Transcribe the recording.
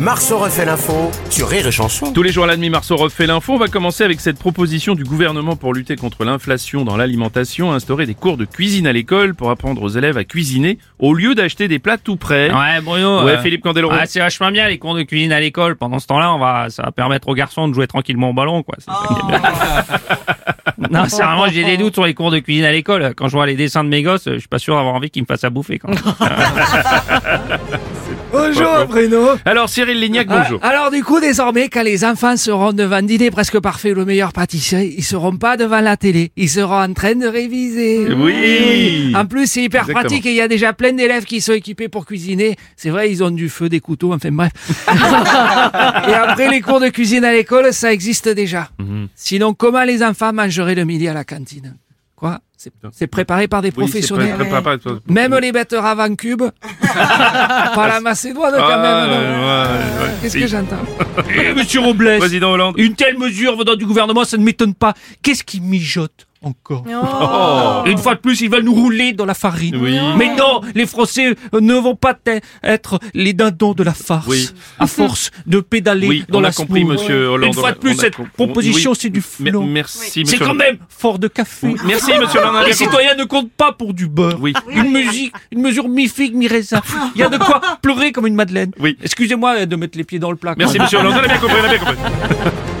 Marceau refait l'info sur Rire et Chanson. Tous les jours à la demi, Marceau refait l'info. On va commencer avec cette proposition du gouvernement pour lutter contre l'inflation dans l'alimentation, instaurer des cours de cuisine à l'école pour apprendre aux élèves à cuisiner au lieu d'acheter des plats tout prêts. Ouais, Bruno. Ouais, euh, Philippe Candeloro. ah, c'est vachement bien les cours de cuisine à l'école. Pendant ce temps-là, on va, ça va permettre aux garçons de jouer tranquillement au ballon, quoi. C'est ça qui est bien. non, c'est vraiment, j'ai des doutes sur les cours de cuisine à l'école. Quand je vois les dessins de mes gosses, je suis pas sûr d'avoir envie qu'ils me fassent à bouffer, quand même. Bonjour Bruno. Alors Cyril Lignac, bonjour. Ah, alors du coup, désormais, quand les enfants seront devant dîner presque parfait, le meilleur pâtissier, ils seront pas devant la télé, ils seront en train de réviser. Oui. En plus, c'est hyper Exactement. pratique et il y a déjà plein d'élèves qui sont équipés pour cuisiner. C'est vrai, ils ont du feu, des couteaux, enfin bref. et après, les cours de cuisine à l'école, ça existe déjà. Mhm. Sinon, comment les enfants mangeraient le midi à la cantine? Quoi C'est- préparé par des Oui, professionnels. pas- pas- pas- pas- Même les betteraves en cube. pas la Macédoine quand Ah, même. non ouais, ouais, ouais. Qu'est-ce que j'entends Eh, Monsieur Robles, Président Hollande. une telle mesure venant du gouvernement, ça ne m'étonne pas. Qu'est-ce qui mijote encore Oh. Une fois de plus, ils veulent nous rouler dans la farine. Oui. Mais non, les Français euh, ne vont pas être les dindons de la farce. Oui. À force de pédaler Oui, dans on la a compris, monsieur Hollande. Une fois de plus, cette proposition, Oui. c'est du flot. Merci, C'est monsieur quand même fort de café. Merci, monsieur Hollande. Les citoyens ne comptent pas pour du beurre. Oui. Une musique, une mesure mi-figue, mi-raisin. Il y a de quoi pleurer comme une madeleine. Oui. Excusez-moi de mettre les pieds dans le plat. Merci, monsieur Hollande. On a bien compris, on a bien compris.